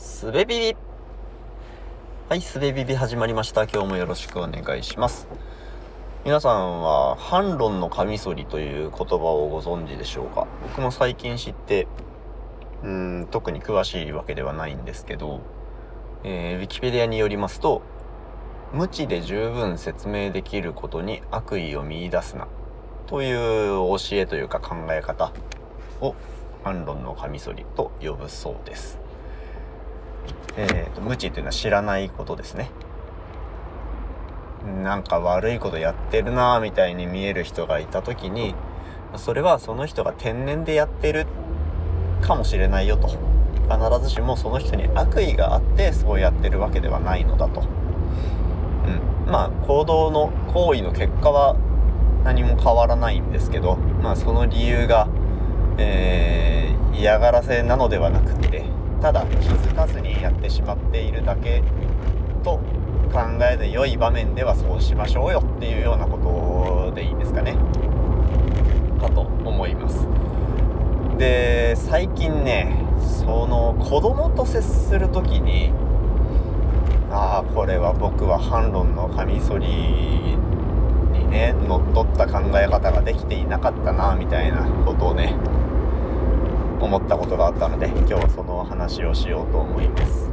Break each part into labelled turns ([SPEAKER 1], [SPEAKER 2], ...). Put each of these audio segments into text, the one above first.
[SPEAKER 1] すべビビはい、すべビビ始まりました。今日もよろしくお願いします。皆さんは、反論のカミソリという言葉をご存知でしょうか？僕も最近知って、うん、特に詳しいわけではないんですけど、えー、ウィキペディアによりますと、無知で十分説明できることに悪意を見出すな、という教えというか考え方を反論のカミソリと呼ぶそうです。えーと、無知というのは知らないことですね。なんか悪いことやってるなぁみたいに見える人がいた時に、それはその人が天然でやってるかもしれないよと。必ずしもその人に悪意があってそうやってるわけではないのだと。うん。まあ行動の行為の結果は何も変わらないんですけど、まあその理由が、えー、嫌がらせなのではなくって、ただ気づかずにやってしまっているだけと考えで良い場面ではそうしましょうよっていうようなことでいいですかね。かと思います。で最近ねその子供と接する時にああこれは僕は反論のカミソリにね乗っ取った考え方ができていなかったなみたいなことをね思ったことがあったので今日はその話をしようと思います。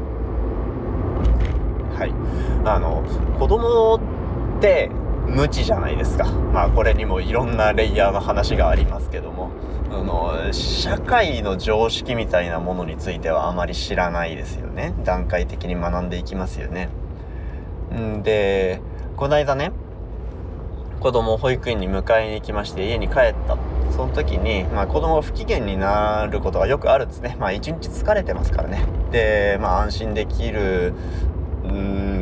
[SPEAKER 1] はい。あの子供って無知じゃないですか。まあこれにもいろんなレイヤーの話がありますけども。あの社会の常識みたいなものについてはあまり知らないですよね。段階的に学んでいきますよね。んでこの間ね子供を保育園に迎えに行きまして家に帰ったその時に、まあ、子供が不機嫌になることがよくあるんですね。まあ、一日疲れてますからね。で、まあ、安心できる、う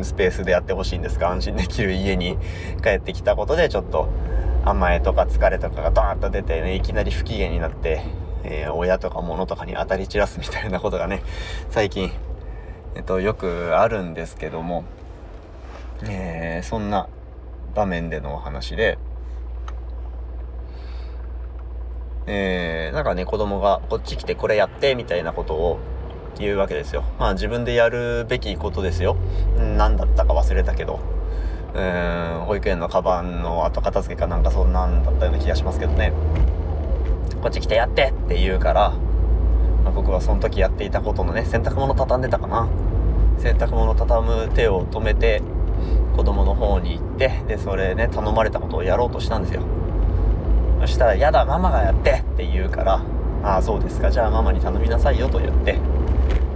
[SPEAKER 1] ん、スペースでやってほしいんですが、安心できる家に帰ってきたことで、ちょっと、甘えとか疲れとかがドーンと出てね、いきなり不機嫌になって、えー、親とか物とかに当たり散らすみたいなことがね、最近、えっと、よくあるんですけども、えー、そんな場面でのお話で、えー、なんかね、子供がこっち来てこれやってみたいなことを言うわけですよ。まあ自分でやるべきことですよ。何だったか忘れたけど。うーん、保育園のカバンの後片付けかなんかそんなんだったような気がしますけどね。こっち来てやってって言うから、まあ、僕はその時やっていたことのね、洗濯物畳んでたかな。洗濯物畳む手を止めて、子供の方に行って、で、それね、頼まれたことをやろうとしたんですよ。そしたら、やだ、ママがやってって言うから、ああ、そうですか、じゃあママに頼みなさいよと言って、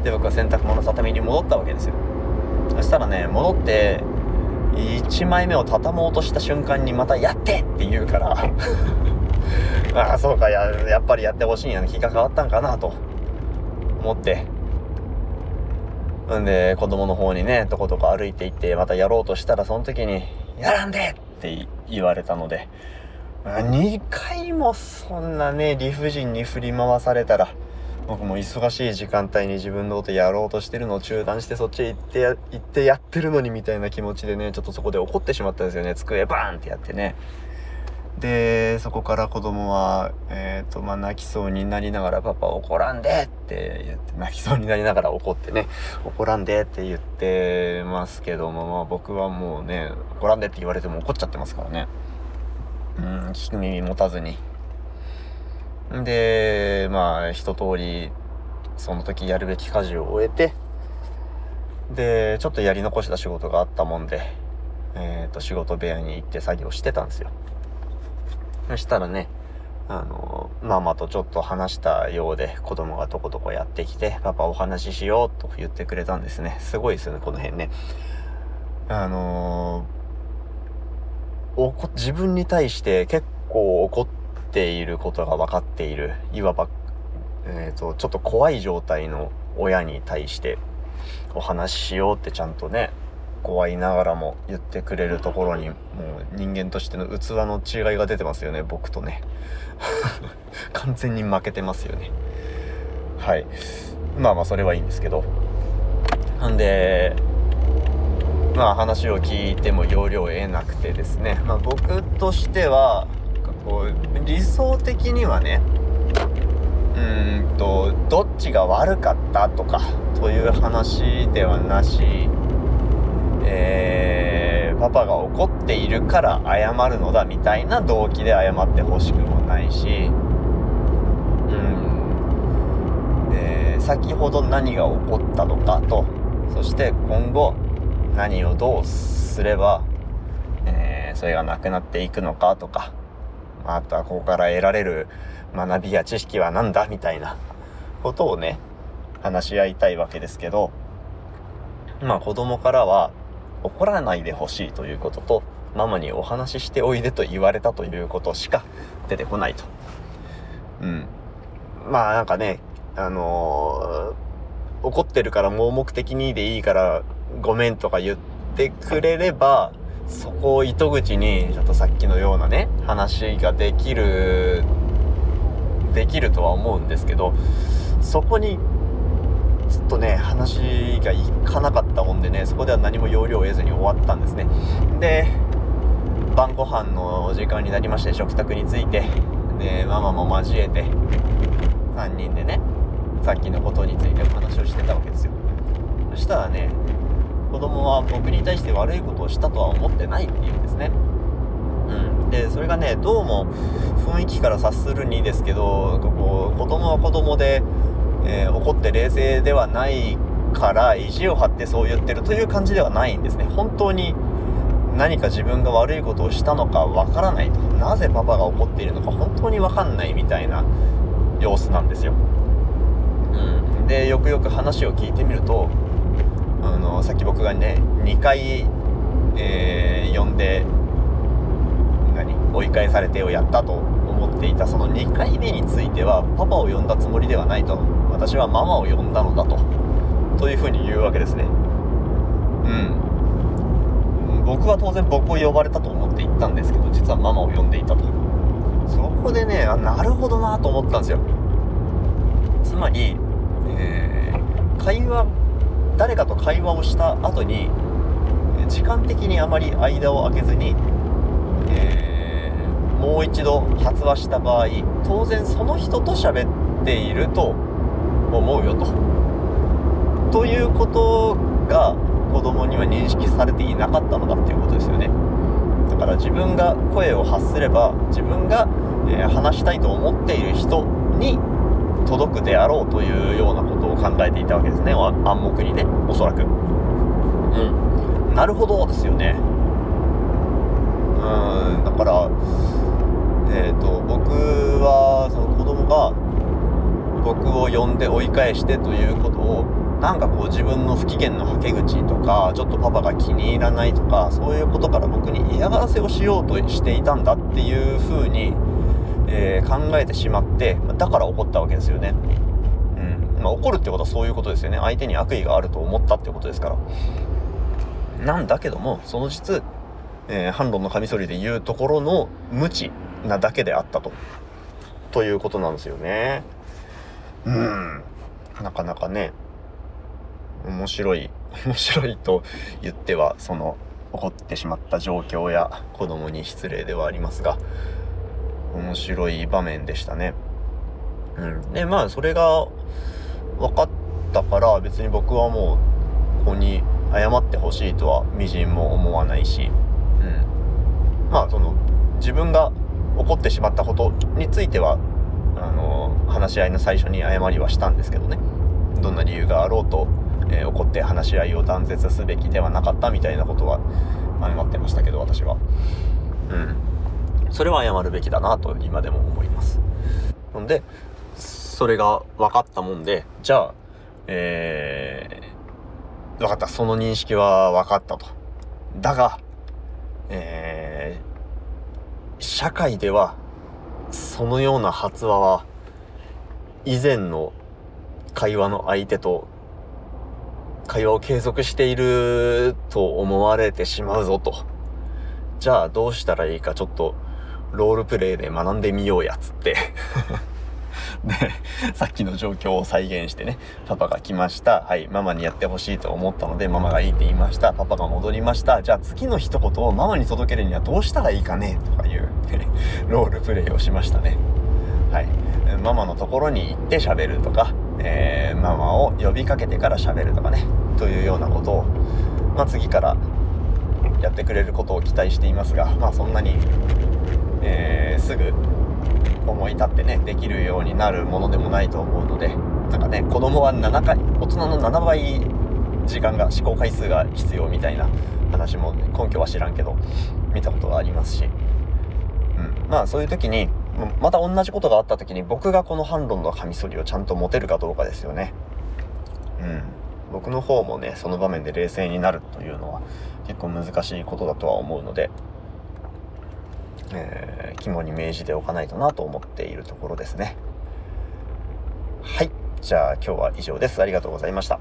[SPEAKER 1] で、僕は洗濯物畳に戻ったわけですよ。そしたらね、戻って、1枚目を畳もうとした瞬間にまたやってって言うから、ああ、そうか、や、やっぱりやってほしいんや気が変わったんかなと思って、んで、子供の方にね、とことこ歩いていって、またやろうとしたら、その時に、やらんでって言われたので、2回もそんなね、理不尽に振り回されたら、僕も忙しい時間帯に自分のことやろうとしてるのを中断してそっちへ行ってや、行ってやってるのにみたいな気持ちでね、ちょっとそこで怒ってしまったんですよね。机バーンってやってね。で、そこから子供は、えっ、ー、と、まあ、泣きそうになりながら、パパ怒らんでって言って、泣きそうになりながら怒ってね、怒らんでって言ってますけども、まあ、僕はもうね、怒らんでって言われても怒っちゃってますからね。うん、聞く耳持たずに。で、まあ、一通り、その時やるべき家事を終えて、で、ちょっとやり残した仕事があったもんで、えっ、ー、と、仕事部屋に行って作業してたんですよ。そしたらね、あの、ママとちょっと話したようで、子供がとことこやってきて、パパお話ししようと言ってくれたんですね。すごいですよね、この辺ね。あのー、自分に対して結構怒っていることが分かっている、いわば、えっ、ー、と、ちょっと怖い状態の親に対してお話ししようってちゃんとね、怖いながらも言ってくれるところにもう人間としての器の違いが出てますよね僕とね。完全に負けてますよね。はい。まあまあそれはいいんですけど。なんでまあ話を聞いても要領を得なくてですね。まあ僕としてはこう理想的にはねうんとどっちが悪かったとかという話ではなし、パパが怒っているから謝るのだみたいな動機で謝ってほしくもないしうん。え、先ほど何が起こったのかと。そして今後何をどうすれば、えー、それがなくなっていくのかとか。あとはここから得られる学びや知識は何だみたいなことをね、話し合いたいわけですけど、まあ子供からは怒らないでほしいということと、ママにお話ししておいでと言われたということしか出てこないと。うん。まあなんかね、あのー、怒ってるから盲目的にでいいからごめんとか言ってくれれば、そこを糸口に、ちょっとさっきのようなね、話ができる、できるとは思うんですけど、そこに、ずっとね、話がいかなかったもんでね、そこでは何も要領を得ずに終わったんですね。で、晩ご飯の時間になりまして、食卓について、で、ママも交えて、3人でね、さっきのことについてお話をしてたわけですよ。そしたらね、子供は僕に対して悪いことをしたとは思ってないっていうんですね。うん、でそれがねどうも雰囲気から察するにですけどこう子供は子供で、えー、怒って冷静ではないから意地を張ってそう言ってるという感じではないんですね。本当に何か自分が悪いことをしたのかわからないとなぜパパが怒っているのか本当にわかんないみたいな様子なんですよ、うん、でよくよく話を聞いてみるとあのさっき僕がね2回、えー、呼んで何追い返されてをやったと思っていたその2回目についてはパパを呼んだつもりではないと私はママを呼んだのだと。というふうに言うわけですね。うん。僕は当然僕を呼ばれたと思って行ったんですけど実はママを呼んでいたと。そこでねあなるほどなと思ったんですよ。つまり、えー、会話誰かと会話をした後に時間的にあまり間を空けずに、えー、もう一度発話した場合当然その人と喋っていると思うよと。ということが子供には認識されていなかったのだっていうことですよね。だから自分が声を発すれば自分が、えー、話したいと思っている人に届くであろうというようなことを考えていたわけですね暗黙にねおそらくうんなるほどですよねうんだからえっ、ー、と僕はその子供が僕を呼んで追い返してということをなんかこう自分の不機嫌のはけ口とかちょっとパパが気に入らないとかそういうことから僕に嫌がらせをしようとしていたんだっていうふうにえー、考えてしまって、だから怒ったわけですよね。うん。まあ、怒るってことはそういうことですよね。相手に悪意があると思ったってことですから。なんだけども、その実、えー、反論のカミソリで言うところの無知なだけであったと。ということなんですよね。うん。なかなかね、面白い、面白いと言っては、その、起こってしまった状況や子供に失礼ではありますが、面白い場面でしたね。うん。で、まあ、それが分かったから、別に僕はもう、ここに謝ってほしいとは、みじんも思わないし、うん。まあ、その、自分が起こってしまったことについては、あの、話し合いの最初に謝りはしたんですけどね。どんな理由があろうと、えー、怒って話し合いを断絶すべきではなかったみたいなことは謝ってましたけど、私は。うん。それは謝るべきだなと今でも思います。ほんで、それが分かったもんで、じゃあ、えー、分かった。その認識は分かったと。だが、えー、社会では、そのような発話は、以前の会話の相手と会話を継続していると思われてしまうぞと。じゃあどうしたらいいかちょっとロールプレイで学んでみようやつってで、さっきの状況を再現してね、パパが来ました。はい、ママにやってほしいと思ったので、ママがいいって言いました。パパが戻りました。じゃあ次の一言をママに届けるにはどうしたらいいかね？とかいう、ロールプレイをしましたね。はい。ママのところに行って喋るとか、えー、ママを呼びかけてから喋るとかねというようなことを、まあ、次からやってくれることを期待していますがまあそんなに、えー、すぐ思い立ってねできるようになるものでもないと思うのでなんかね子供は7回大人の7倍時間が思考回数が必要みたいな話も根拠は知らんけど見たことがありますし、うん、まあそういう時にまた同じことがあった時に僕がこの反論のカミソリをちゃんと持てるかどうかですよね。うん。僕の方もね、その場面で冷静になるというのは結構難しいことだとは思うので、えー、肝に銘じておかないとなと思っているところですね。はい。じゃあ今日は以上です。ありがとうございました。